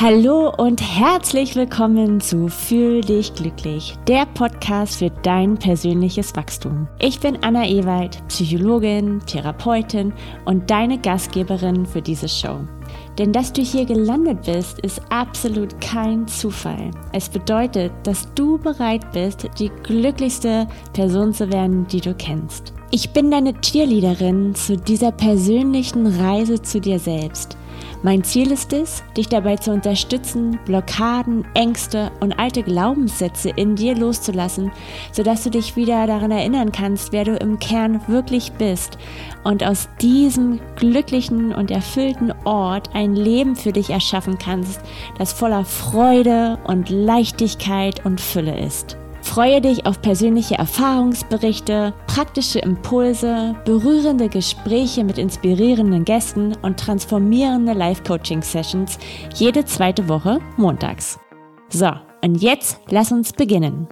Hallo und herzlich willkommen zu Fühl dich glücklich, der Podcast für dein persönliches Wachstum. Ich bin Anna Ewald, Psychologin, Therapeutin und deine Gastgeberin für diese Show. Denn dass du hier gelandet bist, ist absolut kein Zufall. Es bedeutet, dass du bereit bist, die glücklichste Person zu werden, die du kennst. Ich bin deine Cheerleaderin zu dieser persönlichen Reise zu dir selbst. Mein Ziel ist es, dich dabei zu unterstützen, Blockaden, Ängste und alte Glaubenssätze in dir loszulassen, sodass du dich wieder daran erinnern kannst, wer du im Kern wirklich bist und aus diesem glücklichen und erfüllten Ort ein Leben für dich erschaffen kannst, das voller Freude und Leichtigkeit und Fülle ist. Freue dich auf persönliche Erfahrungsberichte, praktische Impulse, berührende Gespräche mit inspirierenden Gästen und transformierende Live-Coaching-Sessions jede zweite Woche montags. So, und jetzt lass uns beginnen.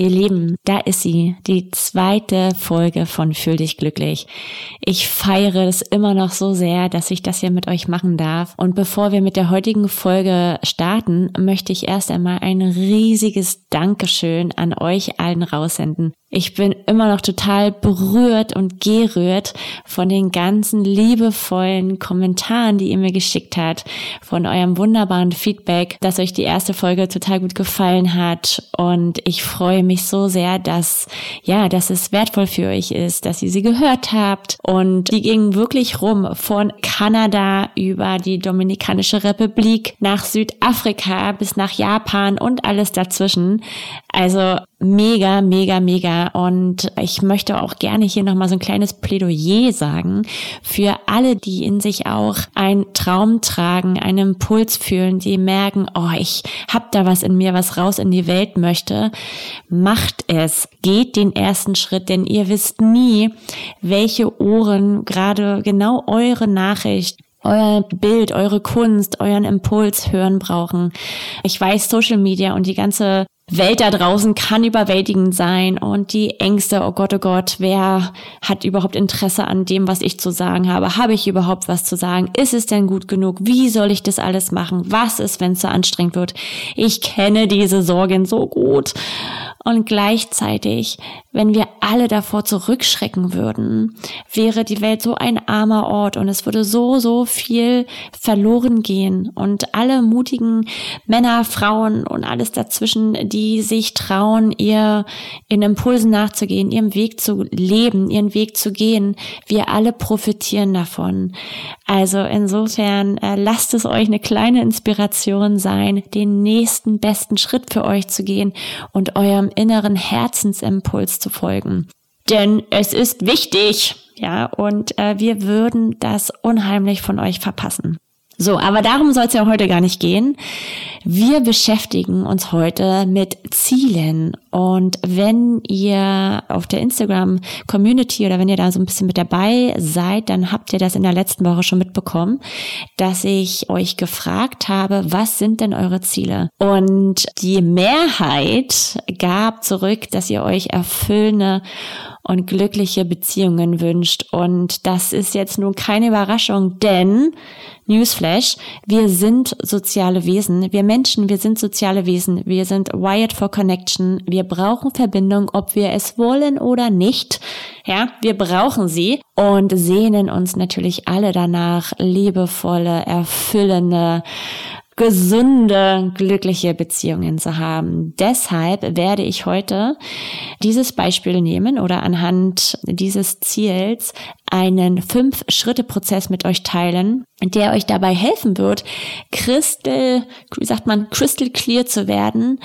Ihr Lieben, da ist sie, die zweite Folge von Fühl dich glücklich. Ich feiere es immer noch so sehr, dass ich das hier mit euch machen darf. Und bevor wir mit der heutigen Folge starten, möchte ich erst einmal ein riesiges Dankeschön an euch allen raussenden. Ich bin immer noch total berührt und gerührt von den ganzen liebevollen Kommentaren, die ihr mir geschickt habt, von eurem wunderbaren Feedback, dass euch die erste Folge total gut gefallen hat. Und ich freue mich so sehr, dass, ja, dass es wertvoll für euch ist, dass ihr sie gehört habt. Und die ging wirklich rum von Kanada über die Dominikanische Republik nach Südafrika bis nach Japan und alles dazwischen. Also mega, mega, mega. Und ich möchte auch gerne hier nochmal so ein kleines Plädoyer sagen für alle, die in sich auch einen Traum tragen, einen Impuls fühlen, die merken, oh, ich hab da was in mir, was raus in die Welt möchte. Macht es. Geht den ersten Schritt, denn ihr wisst nie, welche Ohren gerade genau eure Nachricht euer Bild, eure Kunst, euren Impuls hören brauchen. Ich weiß, Social Media und die ganze Welt da draußen kann überwältigend sein und die Ängste, oh Gott, oh Gott, wer hat überhaupt Interesse an dem, was ich zu sagen habe? Habe ich überhaupt was zu sagen? Ist es denn gut genug? Wie soll ich das alles machen? Was ist, wenn es so anstrengend wird? Ich kenne diese Sorgen so gut. Und gleichzeitig, wenn wir alle davor zurückschrecken würden, wäre die Welt so ein armer Ort und es würde so, so viel verloren gehen. Und alle mutigen Männer, Frauen und alles dazwischen, die sich trauen, ihr in Impulsen nachzugehen, ihrem Weg zu leben, ihren Weg zu gehen, wir alle profitieren davon. Also insofern äh, lasst es euch eine kleine Inspiration sein, den nächsten besten Schritt für euch zu gehen und eurem inneren Herzensimpuls zu folgen. Denn es ist wichtig, ja, und äh, wir würden das unheimlich von euch verpassen. So, aber darum soll es ja heute gar nicht gehen. Wir beschäftigen uns heute mit Zielen. Und wenn ihr auf der Instagram Community oder wenn ihr da so ein bisschen mit dabei seid, dann habt ihr das in der letzten Woche schon mitbekommen, dass ich euch gefragt habe, was sind denn eure Ziele? Und die Mehrheit gab zurück, dass ihr euch erfüllende und glückliche Beziehungen wünscht. Und das ist jetzt nun keine Überraschung, denn Newsflash, wir sind soziale Wesen. Wir Menschen, wir sind soziale Wesen. Wir sind wired for connection. Wir brauchen Verbindung, ob wir es wollen oder nicht. Ja, wir brauchen sie und sehnen uns natürlich alle danach, liebevolle, erfüllende, gesunde, glückliche Beziehungen zu haben. Deshalb werde ich heute dieses Beispiel nehmen oder anhand dieses Ziels einen Fünf-Schritte-Prozess mit euch teilen, der euch dabei helfen wird, crystal, wie sagt man, crystal clear zu werden,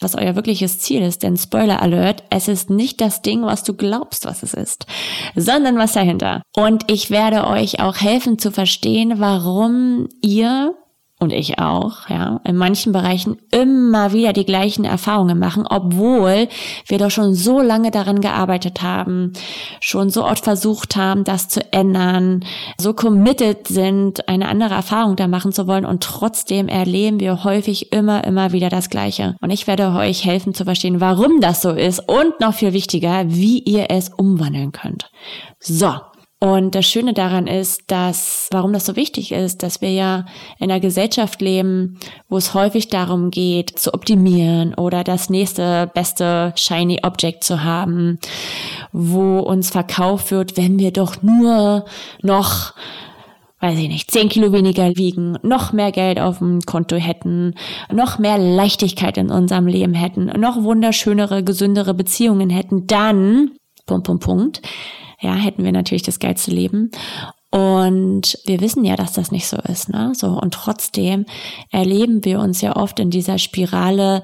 was euer wirkliches Ziel ist. Denn Spoiler Alert, es ist nicht das Ding, was du glaubst, was es ist, sondern was dahinter. Und ich werde euch auch helfen zu verstehen, warum ihr und ich auch, ja, in manchen Bereichen immer wieder die gleichen Erfahrungen machen, obwohl wir doch schon so lange daran gearbeitet haben, schon so oft versucht haben, das zu ändern, so committed sind, eine andere Erfahrung da machen zu wollen und trotzdem erleben wir häufig immer, immer wieder das Gleiche. Und ich werde euch helfen zu verstehen, warum das so ist und noch viel wichtiger, wie ihr es umwandeln könnt. So, und das Schöne daran ist, dass, warum das so wichtig ist, dass wir ja in einer Gesellschaft leben, wo es häufig darum geht, zu optimieren oder das nächste beste shiny Object zu haben, wo uns verkauft wird, wenn wir doch nur noch weiß ich nicht, zehn Kilo weniger wiegen, noch mehr Geld auf dem Konto hätten, noch mehr Leichtigkeit in unserem Leben hätten, noch wunderschönere, gesündere Beziehungen hätten, dann, Punkt, Punkt, Punkt, ja, hätten wir natürlich das geilste Leben. Und wir wissen ja, dass das nicht so ist, ne? So. Und trotzdem erleben wir uns ja oft in dieser Spirale,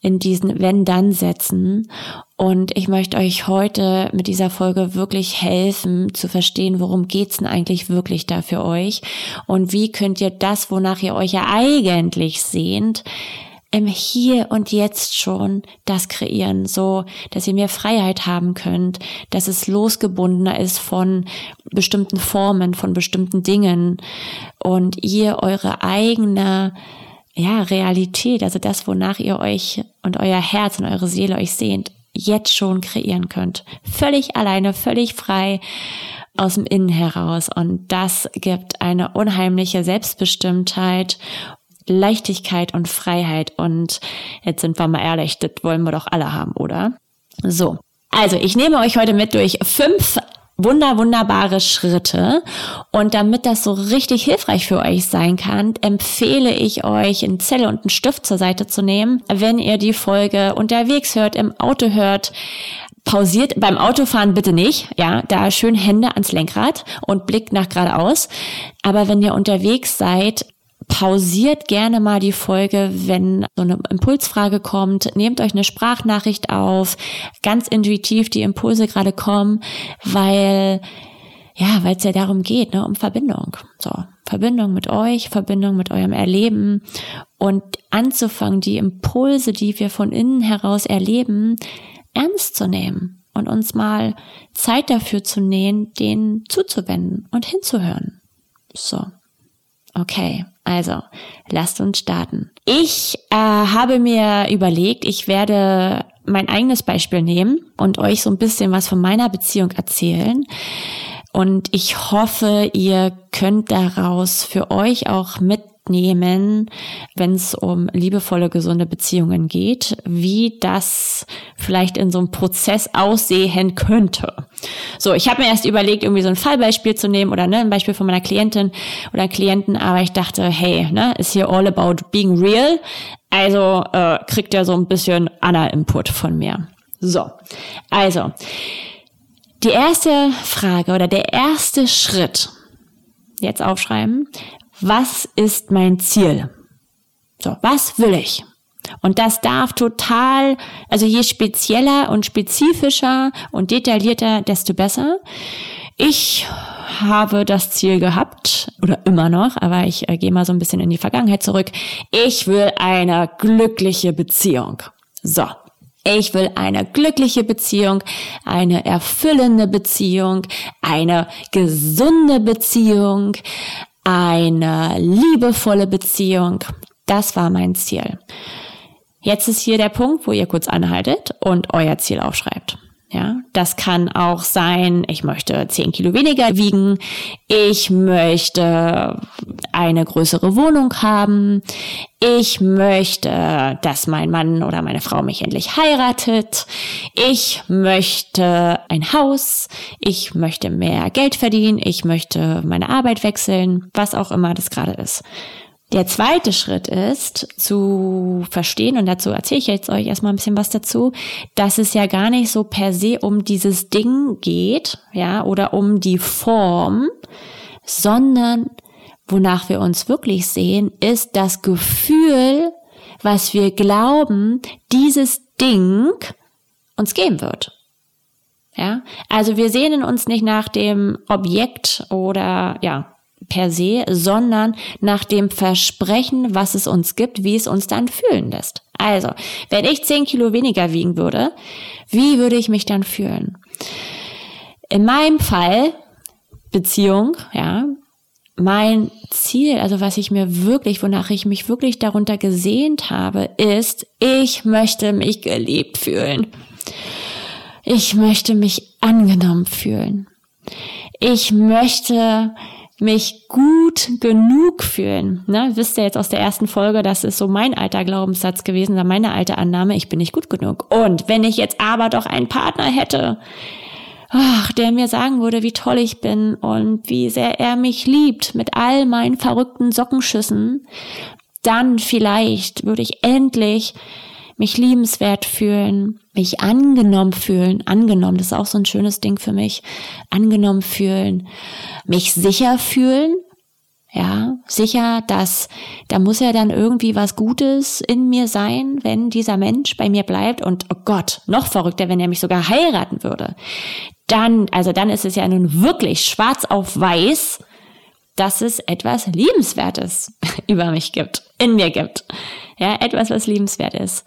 in diesen Wenn-Dann-Sätzen. Und ich möchte euch heute mit dieser Folge wirklich helfen, zu verstehen, worum geht's denn eigentlich wirklich da für euch? Und wie könnt ihr das, wonach ihr euch ja eigentlich sehnt, im Hier und Jetzt schon das kreieren, so dass ihr mehr Freiheit haben könnt, dass es losgebundener ist von bestimmten Formen, von bestimmten Dingen und ihr eure eigene ja, Realität, also das, wonach ihr euch und euer Herz und eure Seele euch sehnt, jetzt schon kreieren könnt. Völlig alleine, völlig frei aus dem Innen heraus. Und das gibt eine unheimliche Selbstbestimmtheit Leichtigkeit und Freiheit. Und jetzt sind wir mal ehrlich, das wollen wir doch alle haben, oder? So. Also, ich nehme euch heute mit durch fünf wunder, wunderbare Schritte. Und damit das so richtig hilfreich für euch sein kann, empfehle ich euch, einen Zettel und einen Stift zur Seite zu nehmen. Wenn ihr die Folge unterwegs hört, im Auto hört, pausiert beim Autofahren bitte nicht, ja, da schön Hände ans Lenkrad und Blick nach geradeaus. Aber wenn ihr unterwegs seid, pausiert gerne mal die Folge, wenn so eine Impulsfrage kommt. Nehmt euch eine Sprachnachricht auf, ganz intuitiv die Impulse gerade kommen, weil ja, weil es ja darum geht, ne, um Verbindung. So, Verbindung mit euch, Verbindung mit eurem Erleben und anzufangen, die Impulse, die wir von innen heraus erleben, ernst zu nehmen und uns mal Zeit dafür zu nehmen, denen zuzuwenden und hinzuhören. So. Okay, also lasst uns starten. Ich äh, habe mir überlegt, ich werde mein eigenes Beispiel nehmen und euch so ein bisschen was von meiner Beziehung erzählen. Und ich hoffe, ihr könnt daraus für euch auch mit nehmen, wenn es um liebevolle, gesunde Beziehungen geht, wie das vielleicht in so einem Prozess aussehen könnte. So, ich habe mir erst überlegt, irgendwie so ein Fallbeispiel zu nehmen oder ne, ein Beispiel von meiner Klientin oder Klienten, aber ich dachte, hey, ne, ist hier all about being real. Also äh, kriegt er so ein bisschen Anna-Input von mir. So, also die erste Frage oder der erste Schritt, jetzt aufschreiben, was ist mein Ziel? So, was will ich? Und das darf total, also je spezieller und spezifischer und detaillierter, desto besser. Ich habe das Ziel gehabt oder immer noch, aber ich äh, gehe mal so ein bisschen in die Vergangenheit zurück. Ich will eine glückliche Beziehung. So. Ich will eine glückliche Beziehung, eine erfüllende Beziehung, eine gesunde Beziehung, eine liebevolle Beziehung. Das war mein Ziel. Jetzt ist hier der Punkt, wo ihr kurz anhaltet und euer Ziel aufschreibt. Ja, das kann auch sein, ich möchte 10 Kilo weniger wiegen, ich möchte eine größere Wohnung haben, ich möchte, dass mein Mann oder meine Frau mich endlich heiratet, ich möchte ein Haus, ich möchte mehr Geld verdienen, ich möchte meine Arbeit wechseln, was auch immer das gerade ist. Der zweite Schritt ist zu verstehen, und dazu erzähle ich jetzt euch erstmal ein bisschen was dazu, dass es ja gar nicht so per se um dieses Ding geht, ja, oder um die Form, sondern wonach wir uns wirklich sehen, ist das Gefühl, was wir glauben, dieses Ding uns geben wird. Ja, also wir sehnen uns nicht nach dem Objekt oder ja, per se, sondern nach dem Versprechen, was es uns gibt, wie es uns dann fühlen lässt. Also, wenn ich 10 Kilo weniger wiegen würde, wie würde ich mich dann fühlen? In meinem Fall, Beziehung, ja, mein Ziel, also was ich mir wirklich, wonach ich mich wirklich darunter gesehnt habe, ist, ich möchte mich geliebt fühlen. Ich möchte mich angenommen fühlen. Ich möchte mich gut genug fühlen. Ne? Wisst ihr jetzt aus der ersten Folge, das ist so mein alter Glaubenssatz gewesen, meine alte Annahme, ich bin nicht gut genug. Und wenn ich jetzt aber doch einen Partner hätte, ach, der mir sagen würde, wie toll ich bin und wie sehr er mich liebt mit all meinen verrückten Sockenschüssen, dann vielleicht würde ich endlich mich liebenswert fühlen, mich angenommen fühlen, angenommen, das ist auch so ein schönes Ding für mich, angenommen fühlen, mich sicher fühlen, ja, sicher, dass da muss ja dann irgendwie was Gutes in mir sein, wenn dieser Mensch bei mir bleibt und oh Gott, noch verrückter, wenn er mich sogar heiraten würde. Dann, also dann ist es ja nun wirklich schwarz auf weiß, dass es etwas Liebenswertes über mich gibt, in mir gibt. Ja, etwas, was liebenswert ist.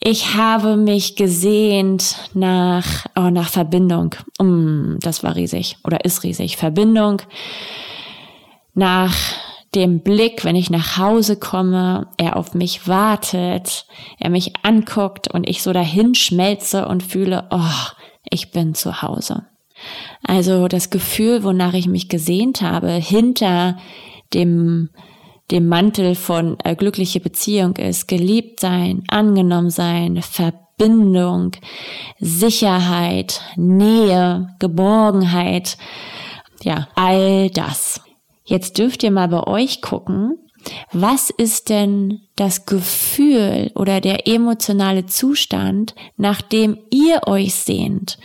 Ich habe mich gesehnt nach, oh, nach Verbindung. Mm, das war riesig oder ist riesig. Verbindung nach dem Blick, wenn ich nach Hause komme, er auf mich wartet, er mich anguckt und ich so dahin schmelze und fühle, oh, ich bin zu Hause. Also das Gefühl, wonach ich mich gesehnt habe, hinter dem, dem Mantel von äh, glückliche Beziehung ist, geliebt sein, angenommen sein, Verbindung, Sicherheit, Nähe, Geborgenheit, ja, all das. Jetzt dürft ihr mal bei euch gucken, was ist denn das Gefühl oder der emotionale Zustand, nach dem ihr euch sehnt?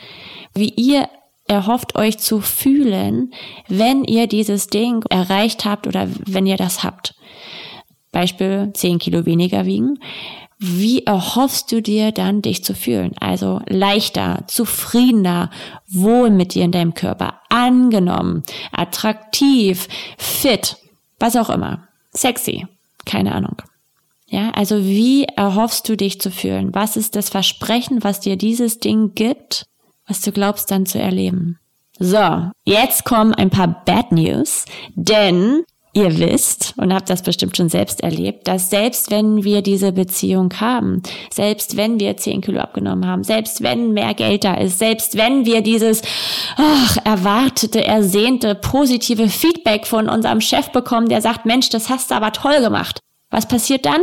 Wie ihr erhofft euch zu fühlen, wenn ihr dieses Ding erreicht habt oder wenn ihr das habt. Beispiel 10 Kilo weniger wiegen. Wie erhoffst du dir dann, dich zu fühlen? Also leichter, zufriedener, wohl mit dir in deinem Körper, angenommen, attraktiv, fit, was auch immer. Sexy, keine Ahnung. Ja, also wie erhoffst du dich zu fühlen? Was ist das Versprechen, was dir dieses Ding gibt, was du glaubst dann zu erleben? So, jetzt kommen ein paar Bad News, denn ihr wisst und habt das bestimmt schon selbst erlebt, dass selbst wenn wir diese Beziehung haben, selbst wenn wir 10 Kilo abgenommen haben, selbst wenn mehr Geld da ist, selbst wenn wir dieses ach, erwartete, ersehnte, positive Feedback von unserem Chef bekommen, der sagt, Mensch, das hast du aber toll gemacht. Was passiert dann?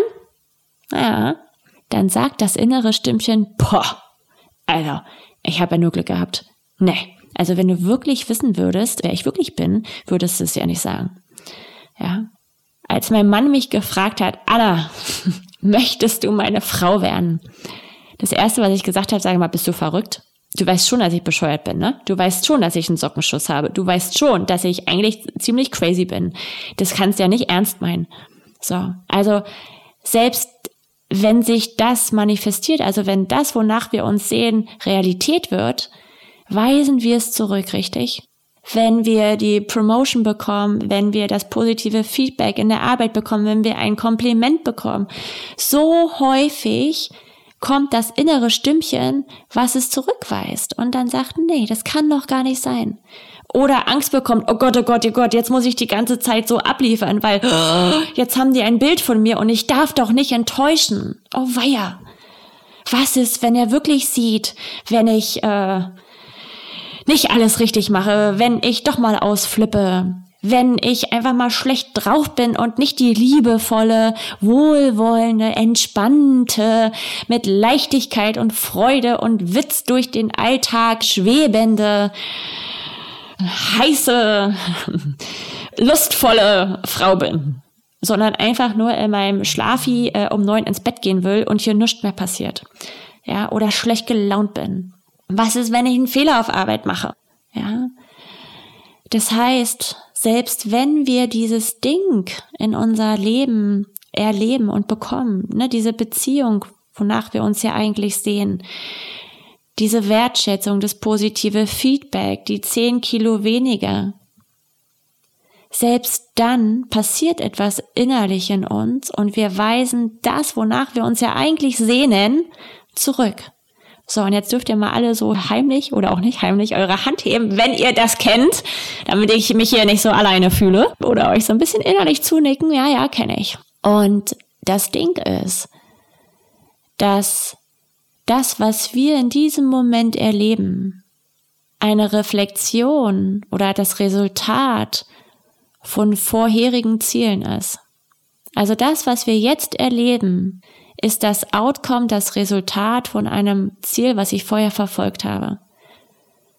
Naja, dann sagt das innere Stimmchen, boah, Alter, ich habe ja nur Glück gehabt. Nee, also wenn du wirklich wissen würdest, wer ich wirklich bin, würdest du es ja nicht sagen. Ja. Als mein Mann mich gefragt hat, Anna, möchtest du meine Frau werden? Das erste, was ich gesagt habe, sage mal, bist du verrückt? Du weißt schon, dass ich bescheuert bin, ne? Du weißt schon, dass ich einen Sockenschuss habe. Du weißt schon, dass ich eigentlich ziemlich crazy bin. Das kannst du ja nicht ernst meinen. So. Also, selbst wenn sich das manifestiert, also wenn das, wonach wir uns sehen, Realität wird, weisen wir es zurück, richtig? wenn wir die Promotion bekommen, wenn wir das positive Feedback in der Arbeit bekommen, wenn wir ein Kompliment bekommen. So häufig kommt das innere Stimmchen, was es zurückweist und dann sagt, nee, das kann doch gar nicht sein. Oder Angst bekommt, oh Gott, oh Gott, oh Gott, jetzt muss ich die ganze Zeit so abliefern, weil jetzt haben die ein Bild von mir und ich darf doch nicht enttäuschen. Oh weia. Was ist, wenn er wirklich sieht, wenn ich äh, nicht alles richtig mache, wenn ich doch mal ausflippe, wenn ich einfach mal schlecht drauf bin und nicht die liebevolle, wohlwollende, entspannte, mit Leichtigkeit und Freude und Witz durch den Alltag schwebende, heiße, lustvolle Frau bin, sondern einfach nur in meinem Schlafi äh, um neun ins Bett gehen will und hier nichts mehr passiert. Ja, oder schlecht gelaunt bin was ist, wenn ich einen Fehler auf Arbeit mache? Ja. Das heißt, selbst wenn wir dieses Ding in unser Leben erleben und bekommen, ne, diese Beziehung, wonach wir uns ja eigentlich sehen, diese Wertschätzung, das positive Feedback, die zehn Kilo weniger, selbst dann passiert etwas innerlich in uns und wir weisen das, wonach wir uns ja eigentlich sehnen, zurück. So, und jetzt dürft ihr mal alle so heimlich oder auch nicht heimlich eure Hand heben, wenn ihr das kennt, damit ich mich hier nicht so alleine fühle. Oder euch so ein bisschen innerlich zunicken, ja, ja, kenne ich. Und das Ding ist, dass das, was wir in diesem Moment erleben, eine Reflexion oder das Resultat von vorherigen Zielen ist. Also das, was wir jetzt erleben, ist das Outcome, das Resultat von einem Ziel, was ich vorher verfolgt habe.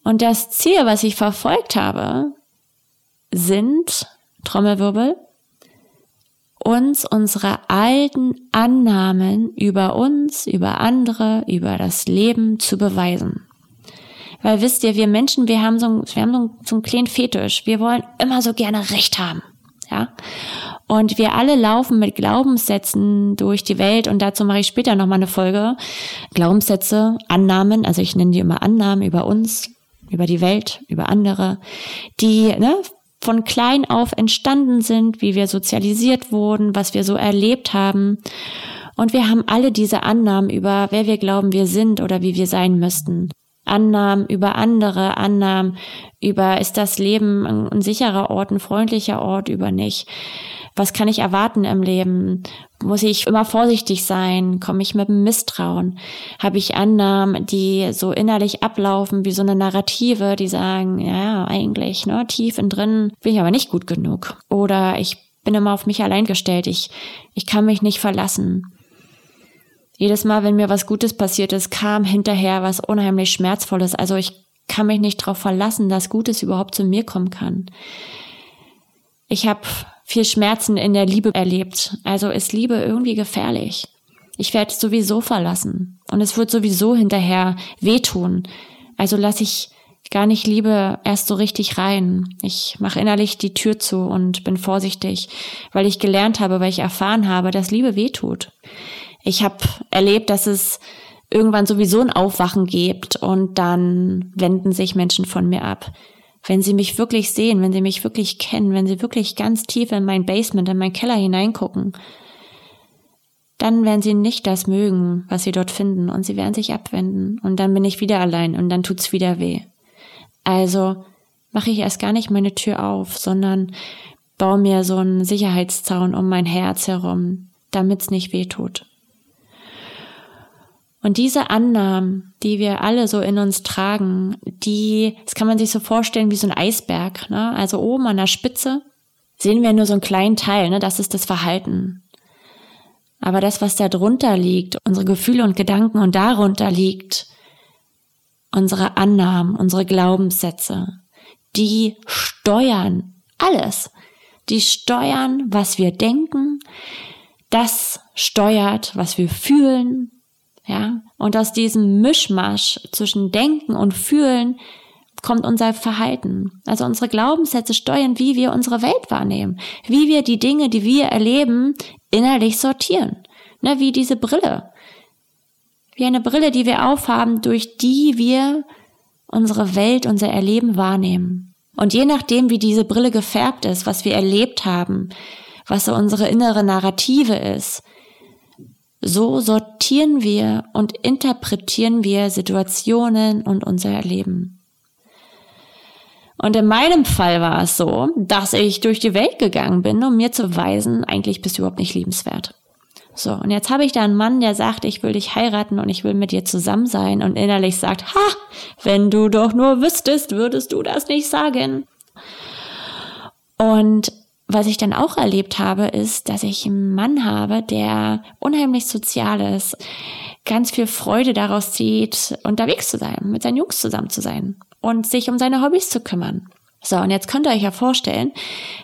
Und das Ziel, was ich verfolgt habe, sind, Trommelwirbel, uns unsere alten Annahmen über uns, über andere, über das Leben zu beweisen. Weil wisst ihr, wir Menschen, wir haben so, einen, wir haben so einen, so einen kleinen Fetisch. Wir wollen immer so gerne Recht haben. Ja. Und wir alle laufen mit Glaubenssätzen durch die Welt und dazu mache ich später nochmal eine Folge. Glaubenssätze, Annahmen, also ich nenne die immer Annahmen über uns, über die Welt, über andere, die ne, von klein auf entstanden sind, wie wir sozialisiert wurden, was wir so erlebt haben. Und wir haben alle diese Annahmen über, wer wir glauben, wir sind oder wie wir sein müssten. Annahmen über andere, Annahmen über, ist das Leben ein, sicherer Ort, ein freundlicher Ort, über nicht. Was kann ich erwarten im Leben? Muss ich immer vorsichtig sein? Komme ich mit dem Misstrauen? Habe ich Annahmen, die so innerlich ablaufen wie so eine Narrative, die sagen, ja, eigentlich, ne, tief in drin bin ich aber nicht gut genug. Oder ich bin immer auf mich allein gestellt. Ich, ich kann mich nicht verlassen. Jedes Mal, wenn mir was Gutes passiert ist, kam hinterher was unheimlich Schmerzvolles. Also ich kann mich nicht darauf verlassen, dass Gutes überhaupt zu mir kommen kann. Ich habe viel Schmerzen in der Liebe erlebt. Also ist Liebe irgendwie gefährlich. Ich werde sowieso verlassen und es wird sowieso hinterher wehtun. Also lasse ich gar nicht Liebe erst so richtig rein. Ich mache innerlich die Tür zu und bin vorsichtig, weil ich gelernt habe, weil ich erfahren habe, dass Liebe wehtut. Ich habe erlebt, dass es irgendwann sowieso ein Aufwachen gibt und dann wenden sich Menschen von mir ab. Wenn sie mich wirklich sehen, wenn sie mich wirklich kennen, wenn sie wirklich ganz tief in mein Basement, in meinen Keller hineingucken, dann werden sie nicht das mögen, was sie dort finden und sie werden sich abwenden und dann bin ich wieder allein und dann tut's wieder weh. Also mache ich erst gar nicht meine Tür auf, sondern baue mir so einen Sicherheitszaun um mein Herz herum, damit's nicht weh tut. Und diese Annahmen, die wir alle so in uns tragen, die, das kann man sich so vorstellen wie so ein Eisberg. Ne? Also oben an der Spitze sehen wir nur so einen kleinen Teil, ne? das ist das Verhalten. Aber das, was da drunter liegt, unsere Gefühle und Gedanken und darunter liegt, unsere Annahmen, unsere Glaubenssätze, die steuern alles. Die steuern, was wir denken, das steuert, was wir fühlen, ja, und aus diesem Mischmasch zwischen Denken und Fühlen kommt unser Verhalten. Also unsere Glaubenssätze steuern, wie wir unsere Welt wahrnehmen, wie wir die Dinge, die wir erleben, innerlich sortieren. Ne, wie diese Brille. Wie eine Brille, die wir aufhaben, durch die wir unsere Welt, unser Erleben wahrnehmen. Und je nachdem, wie diese Brille gefärbt ist, was wir erlebt haben, was so unsere innere Narrative ist, so sortieren wir und interpretieren wir Situationen und unser Erleben. Und in meinem Fall war es so, dass ich durch die Welt gegangen bin, um mir zu weisen, eigentlich bist du überhaupt nicht liebenswert. So, und jetzt habe ich da einen Mann, der sagt, ich will dich heiraten und ich will mit dir zusammen sein und innerlich sagt, ha, wenn du doch nur wüsstest, würdest du das nicht sagen. Und was ich dann auch erlebt habe, ist, dass ich einen Mann habe, der unheimlich sozial ist, ganz viel Freude daraus zieht, unterwegs zu sein, mit seinen Jungs zusammen zu sein und sich um seine Hobbys zu kümmern. So, und jetzt könnt ihr euch ja vorstellen,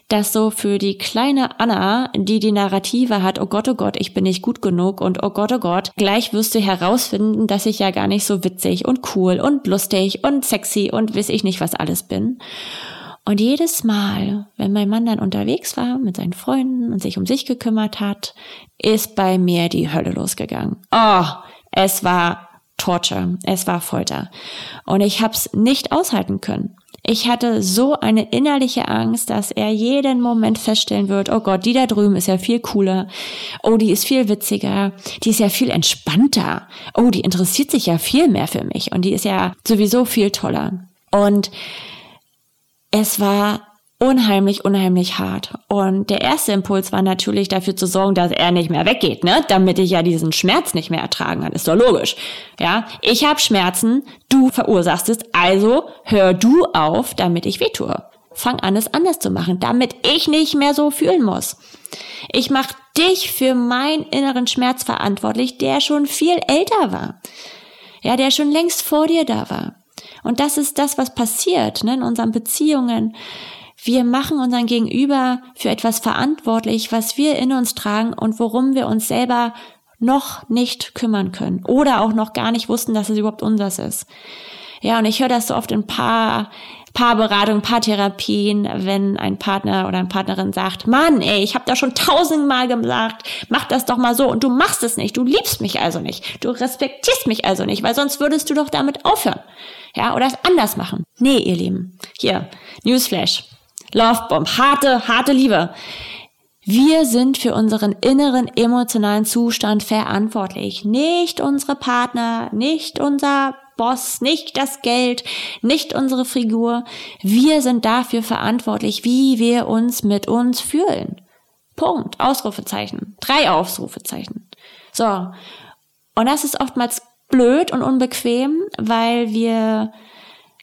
dass so für die kleine Anna, die die Narrative hat, oh Gott, oh Gott, ich bin nicht gut genug und oh Gott, oh Gott, gleich wirst du herausfinden, dass ich ja gar nicht so witzig und cool und lustig und sexy und weiß ich nicht was alles bin. Und jedes Mal, wenn mein Mann dann unterwegs war mit seinen Freunden und sich um sich gekümmert hat, ist bei mir die Hölle losgegangen. Oh, es war Torture, es war Folter. Und ich hab's nicht aushalten können. Ich hatte so eine innerliche Angst, dass er jeden Moment feststellen wird, oh Gott, die da drüben ist ja viel cooler. Oh, die ist viel witziger. Die ist ja viel entspannter. Oh, die interessiert sich ja viel mehr für mich. Und die ist ja sowieso viel toller. Und es war unheimlich, unheimlich hart. Und der erste Impuls war natürlich dafür zu sorgen, dass er nicht mehr weggeht, ne? Damit ich ja diesen Schmerz nicht mehr ertragen kann. Ist doch logisch. Ja, ich habe Schmerzen, du verursachst es, also hör du auf, damit ich wehtue. Fang an, es anders zu machen, damit ich nicht mehr so fühlen muss. Ich mach dich für meinen inneren Schmerz verantwortlich, der schon viel älter war. Ja, der schon längst vor dir da war. Und das ist das, was passiert ne, in unseren Beziehungen, wir machen unseren Gegenüber für etwas verantwortlich, was wir in uns tragen und worum wir uns selber noch nicht kümmern können oder auch noch gar nicht wussten, dass es überhaupt unseres ist. Ja, und ich höre das so oft in paar Paarberatungen, Paartherapien, wenn ein Partner oder eine Partnerin sagt, Mann, ey, ich habe da schon tausendmal gesagt, mach das doch mal so und du machst es nicht, du liebst mich also nicht, du respektierst mich also nicht, weil sonst würdest du doch damit aufhören. Ja, oder es anders machen. Nee, ihr Lieben, hier, Newsflash. Lovebomb, harte, harte Liebe. Wir sind für unseren inneren emotionalen Zustand verantwortlich. Nicht unsere Partner, nicht unser Boss, nicht das Geld, nicht unsere Figur. Wir sind dafür verantwortlich, wie wir uns mit uns fühlen. Punkt. Ausrufezeichen. Drei Ausrufezeichen. So. Und das ist oftmals blöd und unbequem, weil wir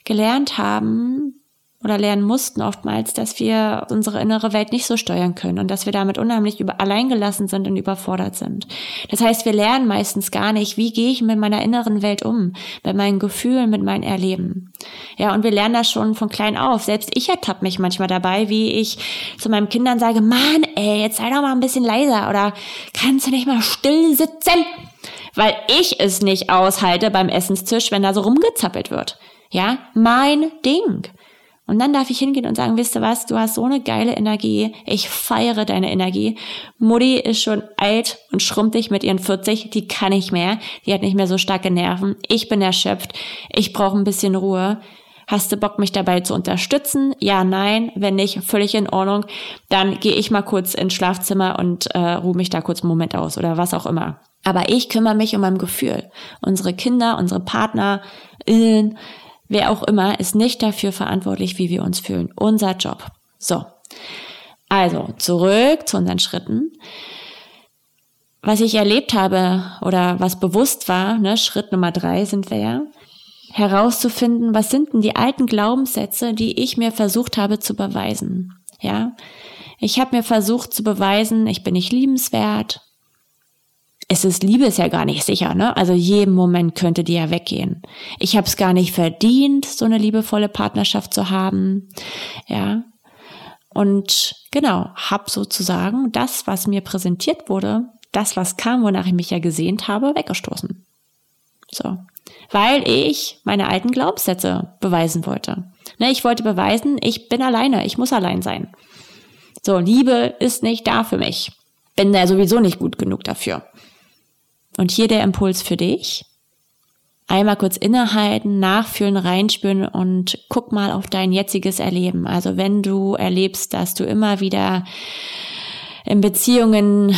gelernt haben, oder lernen mussten oftmals, dass wir unsere innere Welt nicht so steuern können und dass wir damit unheimlich über, alleingelassen sind und überfordert sind. Das heißt, wir lernen meistens gar nicht, wie gehe ich mit meiner inneren Welt um, mit meinen Gefühlen, mit meinem Erleben. Ja, und wir lernen das schon von klein auf. Selbst ich ertappe mich manchmal dabei, wie ich zu meinen Kindern sage, Mann, ey, jetzt sei doch mal ein bisschen leiser oder kannst du nicht mal still sitzen? Weil ich es nicht aushalte beim Essenstisch, wenn da so rumgezappelt wird. Ja, mein Ding. Und dann darf ich hingehen und sagen, wisst ihr was, du hast so eine geile Energie. Ich feiere deine Energie. Mutti ist schon alt und schrumpelig mit ihren 40. Die kann nicht mehr. Die hat nicht mehr so starke Nerven. Ich bin erschöpft. Ich brauche ein bisschen Ruhe. Hast du Bock, mich dabei zu unterstützen? Ja, nein. Wenn nicht, völlig in Ordnung. Dann gehe ich mal kurz ins Schlafzimmer und äh, ruhe mich da kurz einen Moment aus oder was auch immer. Aber ich kümmere mich um mein Gefühl. Unsere Kinder, unsere Partner, wer auch immer, ist nicht dafür verantwortlich, wie wir uns fühlen. Unser Job. So. Also, zurück zu unseren Schritten. Was ich erlebt habe oder was bewusst war, ne, Schritt Nummer drei sind wir ja, herauszufinden, was sind denn die alten Glaubenssätze, die ich mir versucht habe zu beweisen. Ja, ich habe mir versucht zu beweisen, ich bin nicht liebenswert, es ist Liebe ist ja gar nicht sicher, ne? Also jeden Moment könnte die ja weggehen. Ich habe es gar nicht verdient, so eine liebevolle Partnerschaft zu haben, ja. Und genau, habe sozusagen das, was mir präsentiert wurde, das, was kam, wonach ich mich ja gesehnt habe, weggestoßen. So. Weil ich meine alten Glaubenssätze beweisen wollte. Ne, ich wollte beweisen, ich bin alleine, ich muss allein sein. So, Liebe ist nicht da für mich. Bin da sowieso nicht gut genug dafür. Und hier der Impuls für dich. Einmal kurz innehalten, nachfühlen, reinspüren und guck mal auf dein jetziges Erleben. Also wenn du erlebst, dass du immer wieder in Beziehungen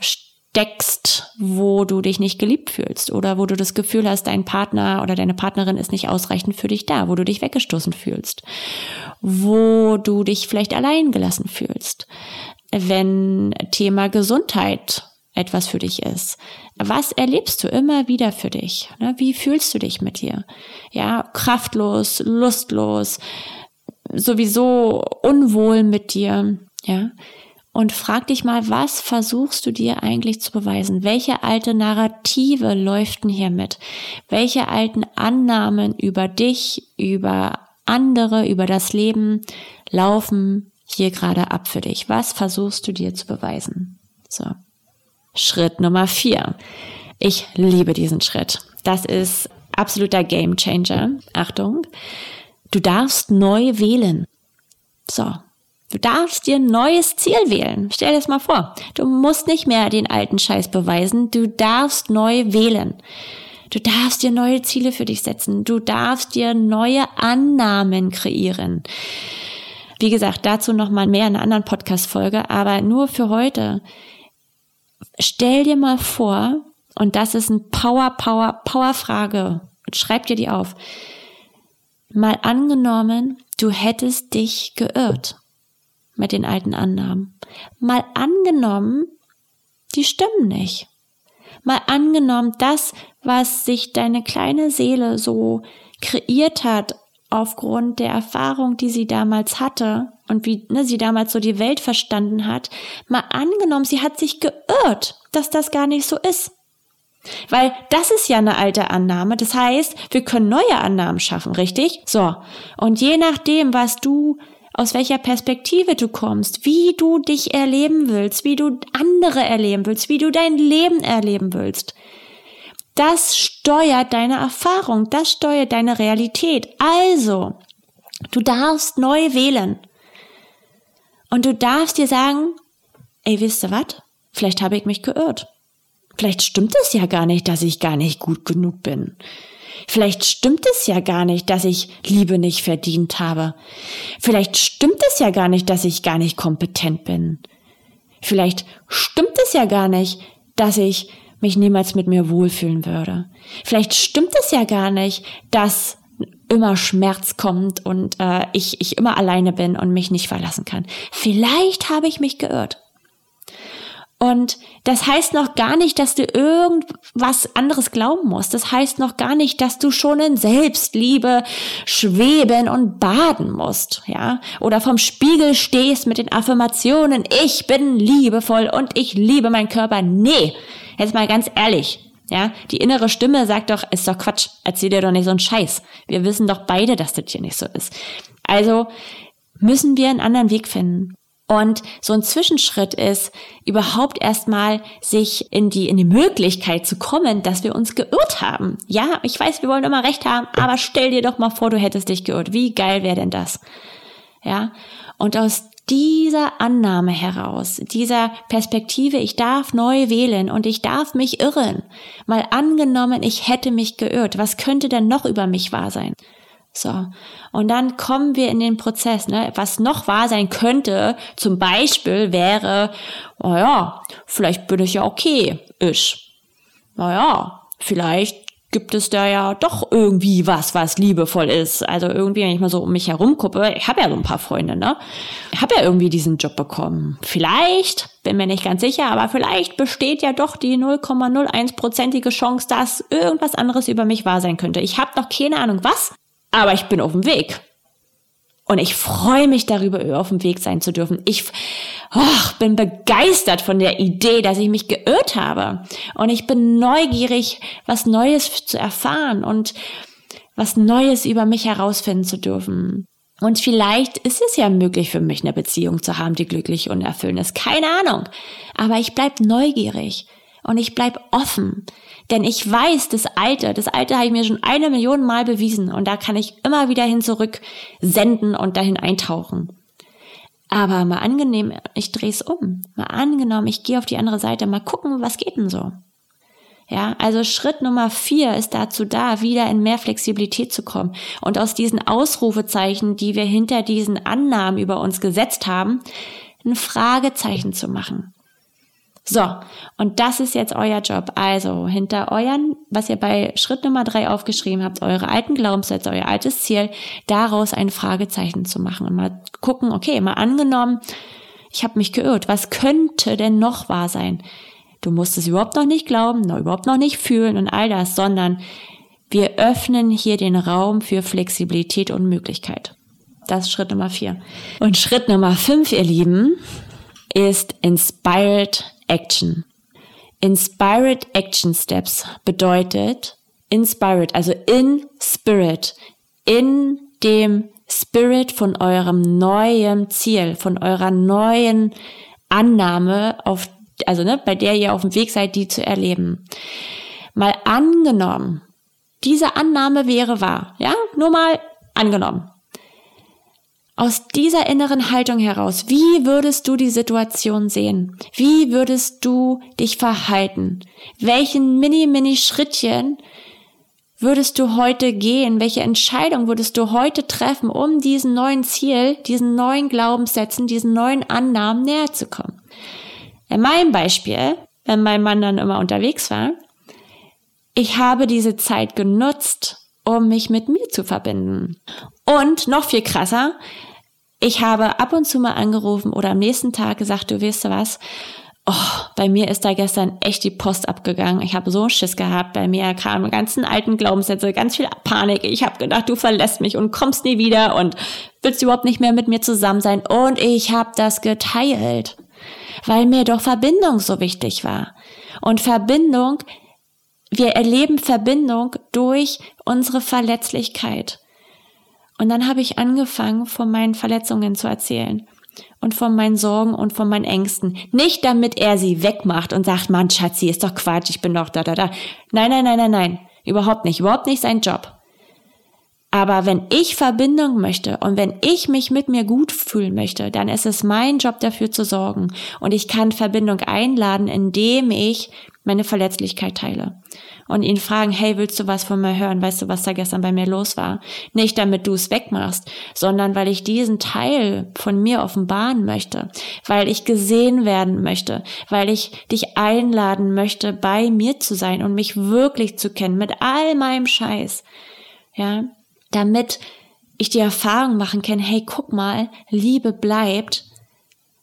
steckst, wo du dich nicht geliebt fühlst oder wo du das Gefühl hast, dein Partner oder deine Partnerin ist nicht ausreichend für dich da, wo du dich weggestoßen fühlst, wo du dich vielleicht allein gelassen fühlst. Wenn Thema Gesundheit etwas für dich ist. Was erlebst du immer wieder für dich? Ne? Wie fühlst du dich mit dir? Ja, kraftlos, lustlos, sowieso unwohl mit dir, ja? Und frag dich mal, was versuchst du dir eigentlich zu beweisen? Welche alte Narrative läuft denn hier mit? Welche alten Annahmen über dich, über andere, über das Leben laufen hier gerade ab für dich? Was versuchst du dir zu beweisen? So. Schritt Nummer vier. Ich liebe diesen Schritt. Das ist absoluter Game Changer. Achtung. Du darfst neu wählen. So. Du darfst dir ein neues Ziel wählen. Stell dir das mal vor. Du musst nicht mehr den alten Scheiß beweisen. Du darfst neu wählen. Du darfst dir neue Ziele für dich setzen. Du darfst dir neue Annahmen kreieren. Wie gesagt, dazu nochmal mehr in einer anderen Podcast-Folge, aber nur für heute. Stell dir mal vor, und das ist ein Power, Power, Power-Frage. Schreib dir die auf. Mal angenommen, du hättest dich geirrt mit den alten Annahmen. Mal angenommen, die stimmen nicht. Mal angenommen, das, was sich deine kleine Seele so kreiert hat aufgrund der Erfahrung, die sie damals hatte und wie ne, sie damals so die Welt verstanden hat, mal angenommen, sie hat sich geirrt, dass das gar nicht so ist. Weil das ist ja eine alte Annahme. Das heißt, wir können neue Annahmen schaffen, richtig? So. Und je nachdem, was du aus welcher Perspektive du kommst, wie du dich erleben willst, wie du andere erleben willst, wie du dein Leben erleben willst. Das steuert deine Erfahrung, das steuert deine Realität. Also, du darfst neu wählen. Und du darfst dir sagen, ey, wisst ihr was? Vielleicht habe ich mich geirrt. Vielleicht stimmt es ja gar nicht, dass ich gar nicht gut genug bin. Vielleicht stimmt es ja gar nicht, dass ich Liebe nicht verdient habe. Vielleicht stimmt es ja gar nicht, dass ich gar nicht kompetent bin. Vielleicht stimmt es ja gar nicht, dass ich mich niemals mit mir wohlfühlen würde. Vielleicht stimmt es ja gar nicht, dass immer Schmerz kommt und äh, ich, ich immer alleine bin und mich nicht verlassen kann. Vielleicht habe ich mich geirrt. Und das heißt noch gar nicht, dass du irgendwas anderes glauben musst. Das heißt noch gar nicht, dass du schon in Selbstliebe schweben und baden musst, ja? Oder vom Spiegel stehst mit den Affirmationen, ich bin liebevoll und ich liebe meinen Körper. Nee. Jetzt mal ganz ehrlich. Ja, die innere Stimme sagt doch, ist doch Quatsch, erzähl dir doch nicht so einen Scheiß. Wir wissen doch beide, dass das hier nicht so ist. Also müssen wir einen anderen Weg finden. Und so ein Zwischenschritt ist, überhaupt erstmal sich in die, in die Möglichkeit zu kommen, dass wir uns geirrt haben. Ja, ich weiß, wir wollen immer recht haben, aber stell dir doch mal vor, du hättest dich geirrt. Wie geil wäre denn das? Ja. Und aus dieser Annahme heraus, dieser Perspektive, ich darf neu wählen und ich darf mich irren. Mal angenommen, ich hätte mich geirrt. Was könnte denn noch über mich wahr sein? So. Und dann kommen wir in den Prozess, ne? Was noch wahr sein könnte, zum Beispiel wäre, naja, vielleicht bin ich ja okay, ich. Naja, vielleicht gibt es da ja doch irgendwie was, was liebevoll ist. Also irgendwie, wenn ich mal so um mich herum gucke, ich habe ja so ein paar Freunde, ne? Ich habe ja irgendwie diesen Job bekommen. Vielleicht, bin mir nicht ganz sicher, aber vielleicht besteht ja doch die 0,01-prozentige Chance, dass irgendwas anderes über mich wahr sein könnte. Ich habe noch keine Ahnung was, aber ich bin auf dem Weg. Und ich freue mich darüber, auf dem Weg sein zu dürfen. Ich oh, bin begeistert von der Idee, dass ich mich geirrt habe. Und ich bin neugierig, was Neues zu erfahren und was Neues über mich herausfinden zu dürfen. Und vielleicht ist es ja möglich für mich, eine Beziehung zu haben, die glücklich und erfüllend ist. Keine Ahnung. Aber ich bleib neugierig und ich bleib offen. Denn ich weiß, das Alte, das Alte habe ich mir schon eine Million Mal bewiesen und da kann ich immer wieder hin zurück senden und dahin eintauchen. Aber mal angenehm, ich drehe es um. Mal angenommen, ich gehe auf die andere Seite, mal gucken, was geht denn so. Ja, also Schritt Nummer vier ist dazu da, wieder in mehr Flexibilität zu kommen und aus diesen Ausrufezeichen, die wir hinter diesen Annahmen über uns gesetzt haben, ein Fragezeichen zu machen. So, und das ist jetzt euer Job. Also hinter euren, was ihr bei Schritt Nummer drei aufgeschrieben habt, eure alten Glaubenssätze, euer altes Ziel, daraus ein Fragezeichen zu machen und mal gucken, okay, mal angenommen, ich habe mich geirrt, was könnte denn noch wahr sein? Du musst es überhaupt noch nicht glauben, noch überhaupt noch nicht fühlen und all das, sondern wir öffnen hier den Raum für Flexibilität und Möglichkeit. Das ist Schritt Nummer vier. Und Schritt Nummer fünf, ihr Lieben, ist Inspired Action. Inspired Action Steps bedeutet Inspired, also in Spirit, in dem Spirit von eurem neuen Ziel, von eurer neuen Annahme, auf, also ne, bei der ihr auf dem Weg seid, die zu erleben. Mal angenommen, diese Annahme wäre wahr, ja, nur mal angenommen. Aus dieser inneren Haltung heraus, wie würdest du die Situation sehen? Wie würdest du dich verhalten? Welchen mini, mini Schrittchen würdest du heute gehen? Welche Entscheidung würdest du heute treffen, um diesen neuen Ziel, diesen neuen Glaubenssätzen, diesen neuen Annahmen näher zu kommen? In meinem Beispiel, wenn mein Mann dann immer unterwegs war, ich habe diese Zeit genutzt, um mich mit mir zu verbinden. Und noch viel krasser, ich habe ab und zu mal angerufen oder am nächsten Tag gesagt, du weißt was, oh, bei mir ist da gestern echt die Post abgegangen. Ich habe so einen Schiss gehabt. Bei mir kamen ganzen alten Glaubenssätze, ganz viel Panik. Ich habe gedacht, du verlässt mich und kommst nie wieder und willst überhaupt nicht mehr mit mir zusammen sein. Und ich habe das geteilt, weil mir doch Verbindung so wichtig war. Und Verbindung wir erleben Verbindung durch unsere Verletzlichkeit. Und dann habe ich angefangen, von meinen Verletzungen zu erzählen und von meinen Sorgen und von meinen Ängsten. Nicht damit er sie wegmacht und sagt, Mann, Schatzi, ist doch Quatsch, ich bin doch da, da, da. Nein, nein, nein, nein, nein. Überhaupt nicht. Überhaupt nicht sein Job. Aber wenn ich Verbindung möchte und wenn ich mich mit mir gut fühlen möchte, dann ist es mein Job dafür zu sorgen. Und ich kann Verbindung einladen, indem ich meine Verletzlichkeit teile und ihn fragen, hey, willst du was von mir hören? Weißt du, was da gestern bei mir los war? Nicht damit du es wegmachst, sondern weil ich diesen Teil von mir offenbaren möchte, weil ich gesehen werden möchte, weil ich dich einladen möchte, bei mir zu sein und mich wirklich zu kennen mit all meinem Scheiß. Ja, damit ich die Erfahrung machen kann, hey, guck mal, Liebe bleibt,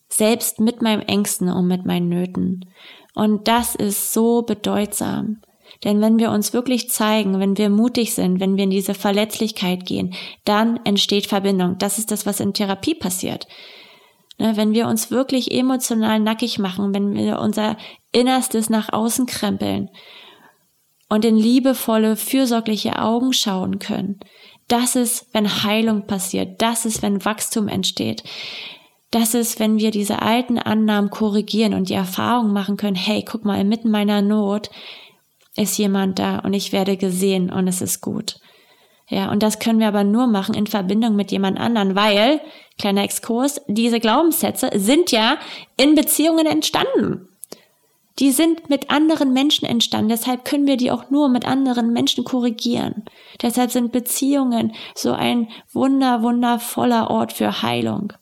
selbst mit meinem Ängsten und mit meinen Nöten. Und das ist so bedeutsam. Denn wenn wir uns wirklich zeigen, wenn wir mutig sind, wenn wir in diese Verletzlichkeit gehen, dann entsteht Verbindung. Das ist das, was in Therapie passiert. Ne, wenn wir uns wirklich emotional nackig machen, wenn wir unser Innerstes nach außen krempeln und in liebevolle, fürsorgliche Augen schauen können, das ist, wenn Heilung passiert, das ist, wenn Wachstum entsteht. Das ist, wenn wir diese alten Annahmen korrigieren und die Erfahrung machen können, hey, guck mal, inmitten meiner Not ist jemand da und ich werde gesehen und es ist gut. Ja, und das können wir aber nur machen in Verbindung mit jemand anderen, weil, kleiner Exkurs, diese Glaubenssätze sind ja in Beziehungen entstanden. Die sind mit anderen Menschen entstanden, deshalb können wir die auch nur mit anderen Menschen korrigieren. Deshalb sind Beziehungen so ein wunder, wundervoller Ort für Heilung,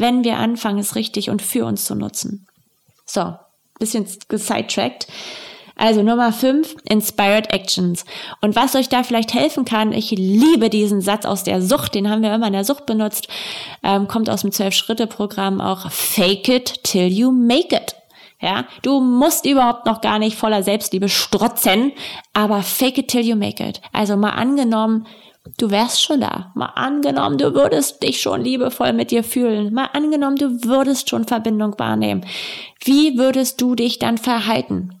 wenn wir anfangen, es richtig und für uns zu nutzen. So, bisschen gesidetrackt. Also Nummer 5, Inspired Actions. Und was euch da vielleicht helfen kann, ich liebe diesen Satz aus der Sucht, den haben wir immer in der Sucht benutzt, ähm, kommt aus dem Zwölf-Schritte-Programm auch, fake it till you make it. Ja, du musst überhaupt noch gar nicht voller Selbstliebe strotzen, aber fake it till you make it. Also mal angenommen, du wärst schon da. Mal angenommen, du würdest dich schon liebevoll mit dir fühlen. Mal angenommen, du würdest schon Verbindung wahrnehmen. Wie würdest du dich dann verhalten?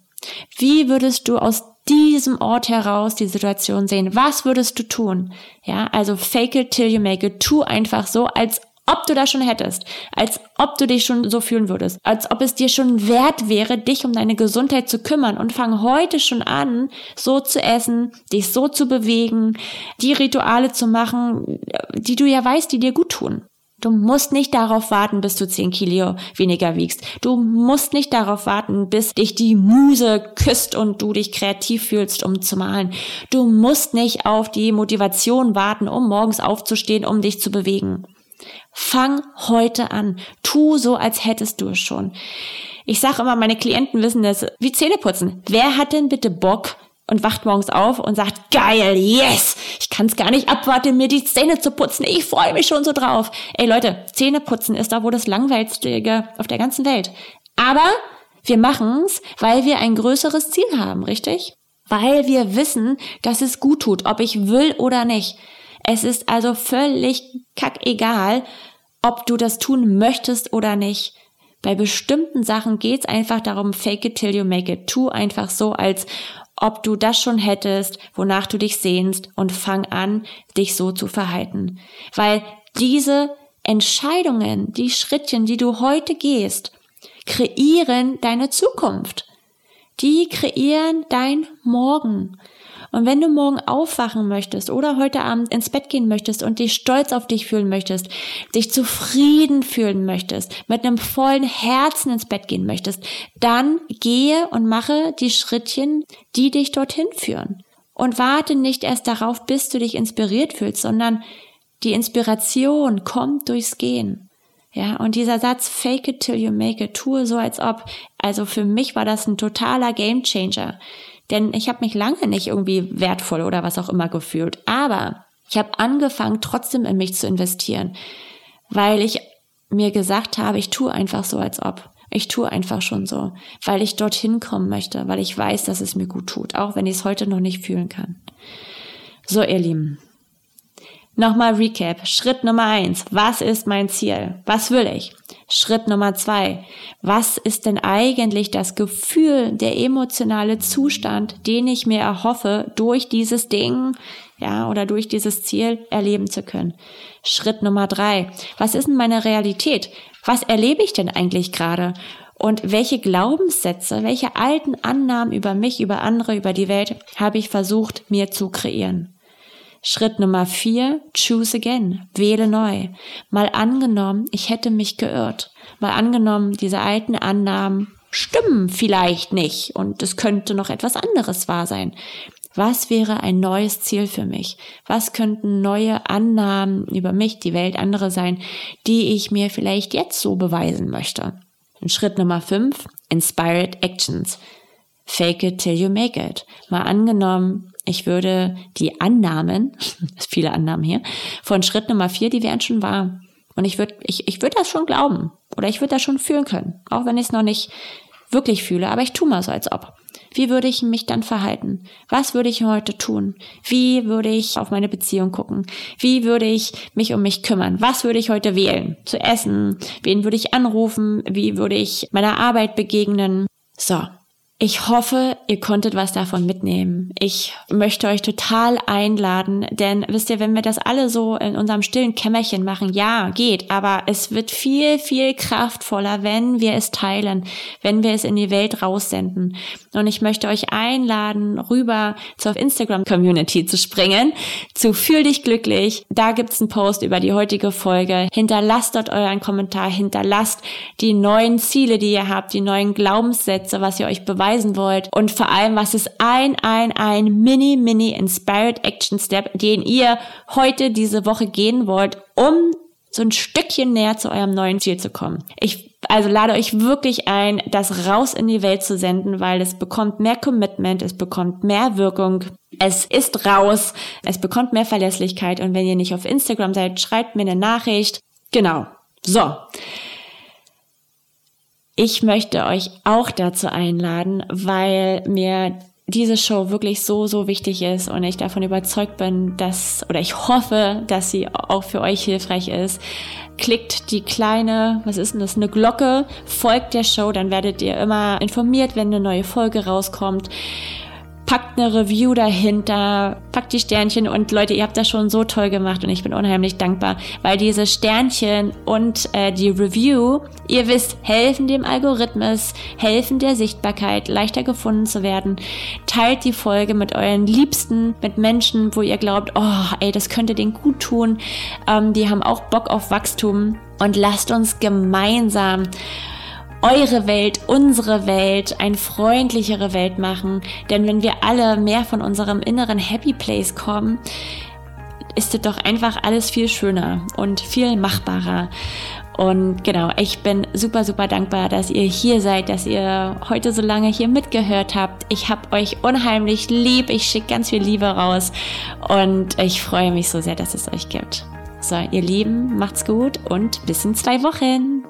Wie würdest du aus diesem Ort heraus die Situation sehen? Was würdest du tun? Ja, also fake it till you make it. Tu einfach so, als ob du das schon hättest, als ob du dich schon so fühlen würdest, als ob es dir schon wert wäre, dich um deine Gesundheit zu kümmern und fang heute schon an, so zu essen, dich so zu bewegen, die Rituale zu machen, die du ja weißt, die dir gut tun. Du musst nicht darauf warten, bis du 10 Kilo weniger wiegst. Du musst nicht darauf warten, bis dich die Muse küsst und du dich kreativ fühlst, um zu malen. Du musst nicht auf die Motivation warten, um morgens aufzustehen, um dich zu bewegen. Fang heute an. Tu so, als hättest du es schon. Ich sage immer, meine Klienten wissen das, wie Zähne putzen. Wer hat denn bitte Bock, und wacht morgens auf und sagt, geil, yes, ich kann es gar nicht abwarten, mir die Zähne zu putzen. Ich freue mich schon so drauf. Ey Leute, Zähne putzen ist da wohl das langweiligste auf der ganzen Welt. Aber wir machen's, weil wir ein größeres Ziel haben, richtig? Weil wir wissen, dass es gut tut, ob ich will oder nicht. Es ist also völlig kackegal, ob du das tun möchtest oder nicht. Bei bestimmten Sachen geht's einfach darum, fake it till you make it. Tu einfach so, als ob du das schon hättest, wonach du dich sehnst und fang an, dich so zu verhalten. Weil diese Entscheidungen, die Schrittchen, die du heute gehst, kreieren deine Zukunft. Die kreieren dein Morgen. Und wenn du morgen aufwachen möchtest oder heute Abend ins Bett gehen möchtest und dich stolz auf dich fühlen möchtest, dich zufrieden fühlen möchtest, mit einem vollen Herzen ins Bett gehen möchtest, dann gehe und mache die Schrittchen, die dich dorthin führen. Und warte nicht erst darauf, bis du dich inspiriert fühlst, sondern die Inspiration kommt durchs Gehen. Ja, und dieser Satz, fake it till you make it, tue so als ob, also für mich war das ein totaler Gamechanger. Denn ich habe mich lange nicht irgendwie wertvoll oder was auch immer gefühlt. Aber ich habe angefangen, trotzdem in mich zu investieren, weil ich mir gesagt habe, ich tue einfach so, als ob. Ich tue einfach schon so, weil ich dorthin kommen möchte, weil ich weiß, dass es mir gut tut, auch wenn ich es heute noch nicht fühlen kann. So, ihr Lieben. Nochmal Recap. Schritt Nummer eins. Was ist mein Ziel? Was will ich? Schritt Nummer zwei. Was ist denn eigentlich das Gefühl, der emotionale Zustand, den ich mir erhoffe, durch dieses Ding, ja, oder durch dieses Ziel erleben zu können? Schritt Nummer drei. Was ist denn meine Realität? Was erlebe ich denn eigentlich gerade? Und welche Glaubenssätze, welche alten Annahmen über mich, über andere, über die Welt habe ich versucht, mir zu kreieren? Schritt Nummer vier, choose again, wähle neu. Mal angenommen, ich hätte mich geirrt. Mal angenommen, diese alten Annahmen stimmen vielleicht nicht und es könnte noch etwas anderes wahr sein. Was wäre ein neues Ziel für mich? Was könnten neue Annahmen über mich, die Welt, andere sein, die ich mir vielleicht jetzt so beweisen möchte? Und Schritt Nummer 5, Inspired Actions. Fake it till you make it. Mal angenommen, ich würde die Annahmen, viele Annahmen hier, von Schritt Nummer 4, die wären schon wahr. Und ich würde ich, ich würd das schon glauben. Oder ich würde das schon fühlen können. Auch wenn ich es noch nicht wirklich fühle. Aber ich tue mal so, als ob. Wie würde ich mich dann verhalten? Was würde ich heute tun? Wie würde ich auf meine Beziehung gucken? Wie würde ich mich um mich kümmern? Was würde ich heute wählen? Zu essen? Wen würde ich anrufen? Wie würde ich meiner Arbeit begegnen? So, ich hoffe, ihr konntet was davon mitnehmen. Ich möchte euch total einladen, denn wisst ihr, wenn wir das alle so in unserem stillen Kämmerchen machen, ja, geht, aber es wird viel, viel kraftvoller, wenn wir es teilen, wenn wir es in die Welt raussenden. Und ich möchte euch einladen, rüber zur Instagram-Community zu springen, zu Fühl dich glücklich. Da gibt's einen Post über die heutige Folge. Hinterlasst dort euren Kommentar, hinterlasst die neuen Ziele, die ihr habt, die neuen Glaubenssätze, was ihr euch beweist beweisen wollt und vor allem, was ist ein, ein, ein mini, mini Inspired Action Step, den ihr heute diese Woche gehen wollt, um so ein Stückchen näher zu eurem neuen Ziel zu kommen. Ich also lade euch wirklich ein, das raus in die Welt zu senden, weil es bekommt mehr Commitment, es bekommt mehr Wirkung, es ist raus, es bekommt mehr Verlässlichkeit und wenn ihr nicht auf Instagram seid, schreibt mir eine Nachricht. Genau. So. Ich möchte euch auch dazu einladen, weil mir diese Show wirklich so, so wichtig ist und ich davon überzeugt bin, dass, oder ich hoffe, dass sie auch für euch hilfreich ist. Klickt die kleine, was ist denn das, eine Glocke, folgt der Show, dann werdet ihr immer informiert, wenn eine neue Folge rauskommt packt eine Review dahinter, packt die Sternchen und Leute, ihr habt das schon so toll gemacht und ich bin unheimlich dankbar, weil diese Sternchen und äh, die Review, ihr wisst, helfen dem Algorithmus, helfen der Sichtbarkeit, leichter gefunden zu werden. Teilt die Folge mit euren Liebsten, mit Menschen, wo ihr glaubt, oh, ey, das könnte denen gut tun. Ähm, die haben auch Bock auf Wachstum und lasst uns gemeinsam eure Welt, unsere Welt, eine freundlichere Welt machen. Denn wenn wir alle mehr von unserem inneren Happy Place kommen, ist es doch einfach alles viel schöner und viel machbarer. Und genau, ich bin super, super dankbar, dass ihr hier seid, dass ihr heute so lange hier mitgehört habt. Ich hab euch unheimlich lieb. Ich schicke ganz viel Liebe raus und ich freue mich so sehr, dass es euch gibt. So, ihr Lieben, macht's gut und bis in zwei Wochen.